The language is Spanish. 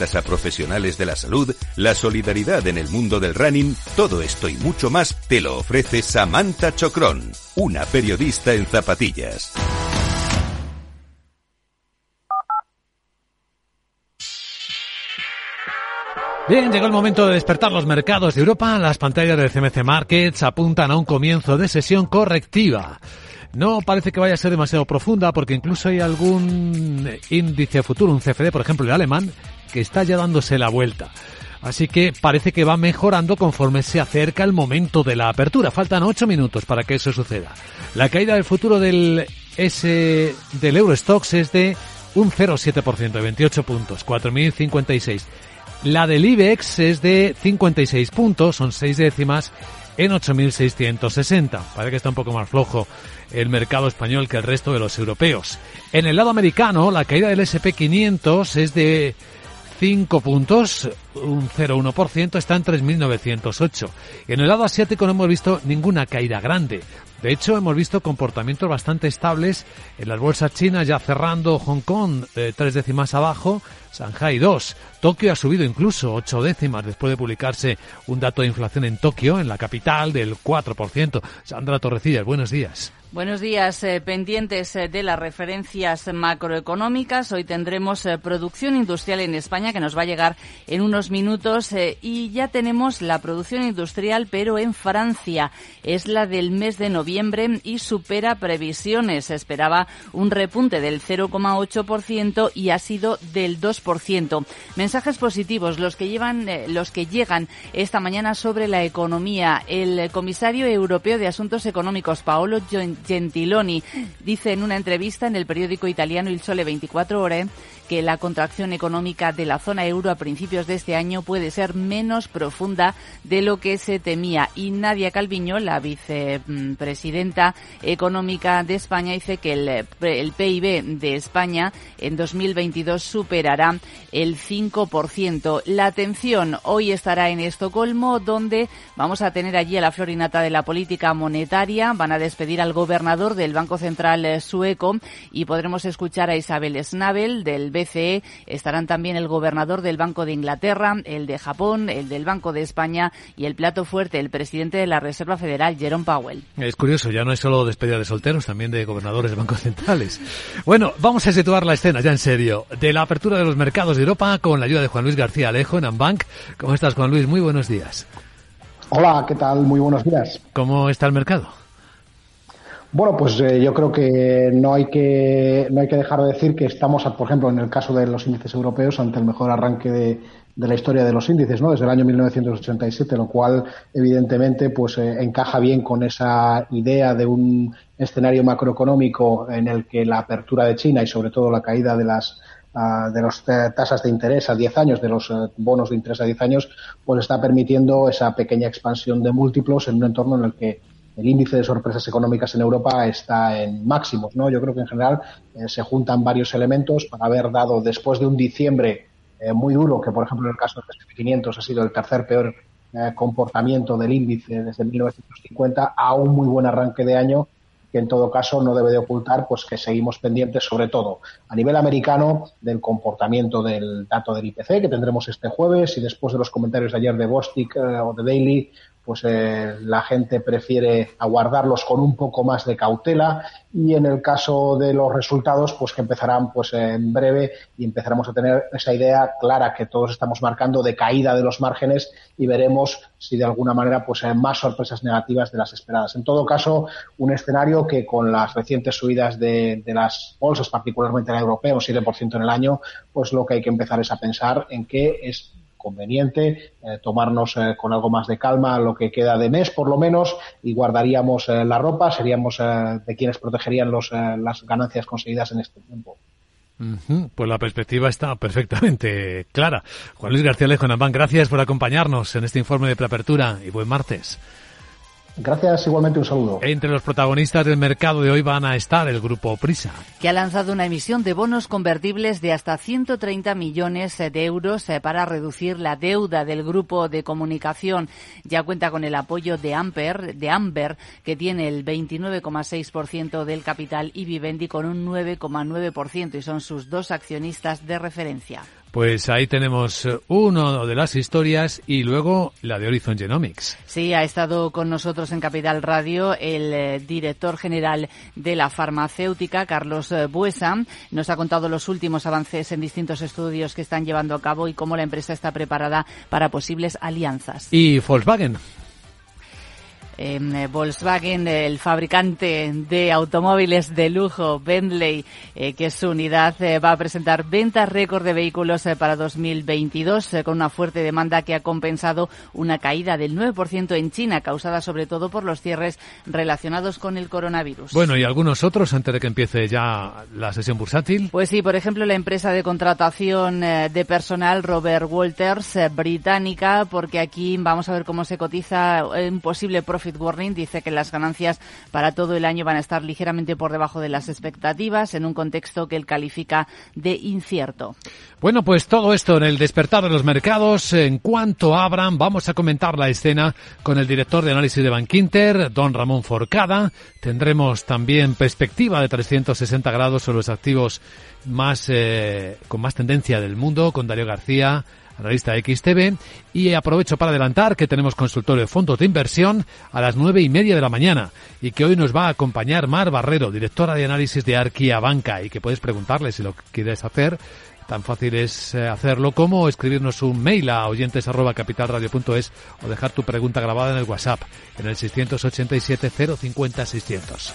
a profesionales de la salud, la solidaridad en el mundo del running, todo esto y mucho más te lo ofrece Samantha Chocrón, una periodista en zapatillas. Bien, llegó el momento de despertar los mercados de Europa. Las pantallas de CMC Markets apuntan a un comienzo de sesión correctiva. No parece que vaya a ser demasiado profunda porque incluso hay algún índice futuro, un CFD, por ejemplo, el alemán, que está ya dándose la vuelta. Así que parece que va mejorando conforme se acerca el momento de la apertura. Faltan ocho minutos para que eso suceda. La caída del futuro del S del Eurostox es de un 0,7%, de 28 puntos, 4.056. La del IBEX es de 56 puntos, son seis décimas, en 8.660. Parece que está un poco más flojo el mercado español que el resto de los europeos. En el lado americano, la caída del SP500 es de 5 puntos, un 0,1%, está en 3.908. En el lado asiático no hemos visto ninguna caída grande. De hecho, hemos visto comportamientos bastante estables en las bolsas chinas, ya cerrando Hong Kong eh, tres décimas abajo, Shanghai 2. Tokio ha subido incluso ocho décimas después de publicarse un dato de inflación en Tokio, en la capital, del 4%. Sandra Torrecillas, buenos días. Buenos días. Eh, pendientes eh, de las referencias macroeconómicas, hoy tendremos eh, producción industrial en España que nos va a llegar en unos minutos y ya tenemos la producción industrial, pero en Francia. Es la del mes de noviembre y supera previsiones. Esperaba un repunte del 0,8% y ha sido del 2%. Mensajes positivos los que llevan, los que llegan esta mañana sobre la economía. El comisario europeo de Asuntos Económicos, Paolo Gentiloni dice en una entrevista en el periódico italiano Il Sole 24 Ore que la contracción económica de la zona euro a principios de este año puede ser menos profunda de lo que se temía. Y Nadia Calviño, la vicepresidenta económica de España, dice que el, el PIB de España en 2022 superará el 5%. La atención hoy estará en Estocolmo, donde vamos a tener allí a la florinata de la política monetaria. Van a despedir al gobernador del Banco Central sueco y podremos escuchar a Isabel Schnabel del BCE, estarán también el gobernador del Banco de Inglaterra, el de Japón, el del Banco de España y el plato fuerte, el presidente de la Reserva Federal, Jerome Powell. Es curioso, ya no es solo despedida de solteros, también de gobernadores de bancos centrales. Bueno, vamos a situar la escena ya en serio, de la apertura de los mercados de Europa con la ayuda de Juan Luis García Alejo en Ambank. ¿Cómo estás, Juan Luis? Muy buenos días. Hola, ¿qué tal? Muy buenos días. ¿Cómo está el mercado? Bueno, pues eh, yo creo que no hay que no hay que dejar de decir que estamos, por ejemplo, en el caso de los índices europeos, ante el mejor arranque de, la historia de los índices, ¿no? Desde el año 1987, lo cual evidentemente pues eh, encaja bien con esa idea de un escenario macroeconómico en el que la apertura de China y sobre todo la caída de las ah, de las tasas de interés a 10 años, de los eh, bonos de interés a 10 años, pues está permitiendo esa pequeña expansión de múltiplos en un entorno en el que el índice de sorpresas económicas en Europa está en máximos, ¿no? Yo creo que en general eh, se juntan varios elementos para haber dado después de un diciembre eh, muy duro, que por ejemplo en el caso del S&P 500 ha sido el tercer peor eh, comportamiento del índice desde 1950 a un muy buen arranque de año que en todo caso no debe de ocultar pues que seguimos pendientes sobre todo a nivel americano del comportamiento del dato del IPC que tendremos este jueves y después de los comentarios de ayer de Bostic o de Daily pues eh, la gente prefiere aguardarlos con un poco más de cautela y en el caso de los resultados pues que empezarán pues en breve y empezaremos a tener esa idea clara que todos estamos marcando de caída de los márgenes y veremos si de alguna manera pues hay más sorpresas negativas de las esperadas. En todo caso, un escenario que con las recientes subidas de, de las bolsas, particularmente la europea, un 7% en el año, pues lo que hay que empezar es a pensar en que es conveniente eh, tomarnos eh, con algo más de calma lo que queda de mes por lo menos y guardaríamos eh, la ropa, seríamos de quienes protegerían los, las ganancias conseguidas en este tiempo. Pues la perspectiva está perfectamente clara. Juan Luis García Lejo, gracias por acompañarnos en este informe de preapertura y buen martes. Gracias, igualmente un saludo. Entre los protagonistas del mercado de hoy van a estar el grupo Prisa. Que ha lanzado una emisión de bonos convertibles de hasta 130 millones de euros eh, para reducir la deuda del grupo de comunicación. Ya cuenta con el apoyo de Amper, de Amber, que tiene el 29,6% del capital y Vivendi con un 9,9% y son sus dos accionistas de referencia. Pues ahí tenemos uno de las historias y luego la de Horizon Genomics. Sí, ha estado con nosotros en Capital Radio el eh, director general de la farmacéutica, Carlos eh, Buesa. Nos ha contado los últimos avances en distintos estudios que están llevando a cabo y cómo la empresa está preparada para posibles alianzas. Y Volkswagen. Eh, Volkswagen, el fabricante de automóviles de lujo, Bentley, eh, que es su unidad, eh, va a presentar ventas récord de vehículos para 2022 con una fuerte demanda que ha compensado una caída del 9% en China, causada sobre todo por los cierres relacionados con el coronavirus. Bueno, ¿y algunos otros antes de que empiece ya la sesión bursátil? Pues sí, por ejemplo, la empresa de contratación de personal Robert Walters, británica, porque aquí vamos a ver cómo se cotiza un posible profit Warning dice que las ganancias para todo el año van a estar ligeramente por debajo de las expectativas en un contexto que él califica de incierto. Bueno, pues todo esto en el despertar de los mercados. En cuanto abran, vamos a comentar la escena con el director de análisis de Bankinter, don Ramón Forcada. Tendremos también perspectiva de 360 grados sobre los activos más eh, con más tendencia del mundo con Darío García, analista XTV. Y aprovecho para adelantar que tenemos consultorio de fondos de inversión a las nueve y media de la mañana y que hoy nos va a acompañar Mar Barrero, directora de análisis de Arquia Banca y que puedes preguntarle si lo quieres hacer. Tan fácil es eh, hacerlo como escribirnos un mail a oyentes arroba capitalradio.es o dejar tu pregunta grabada en el WhatsApp en el 687 050 600.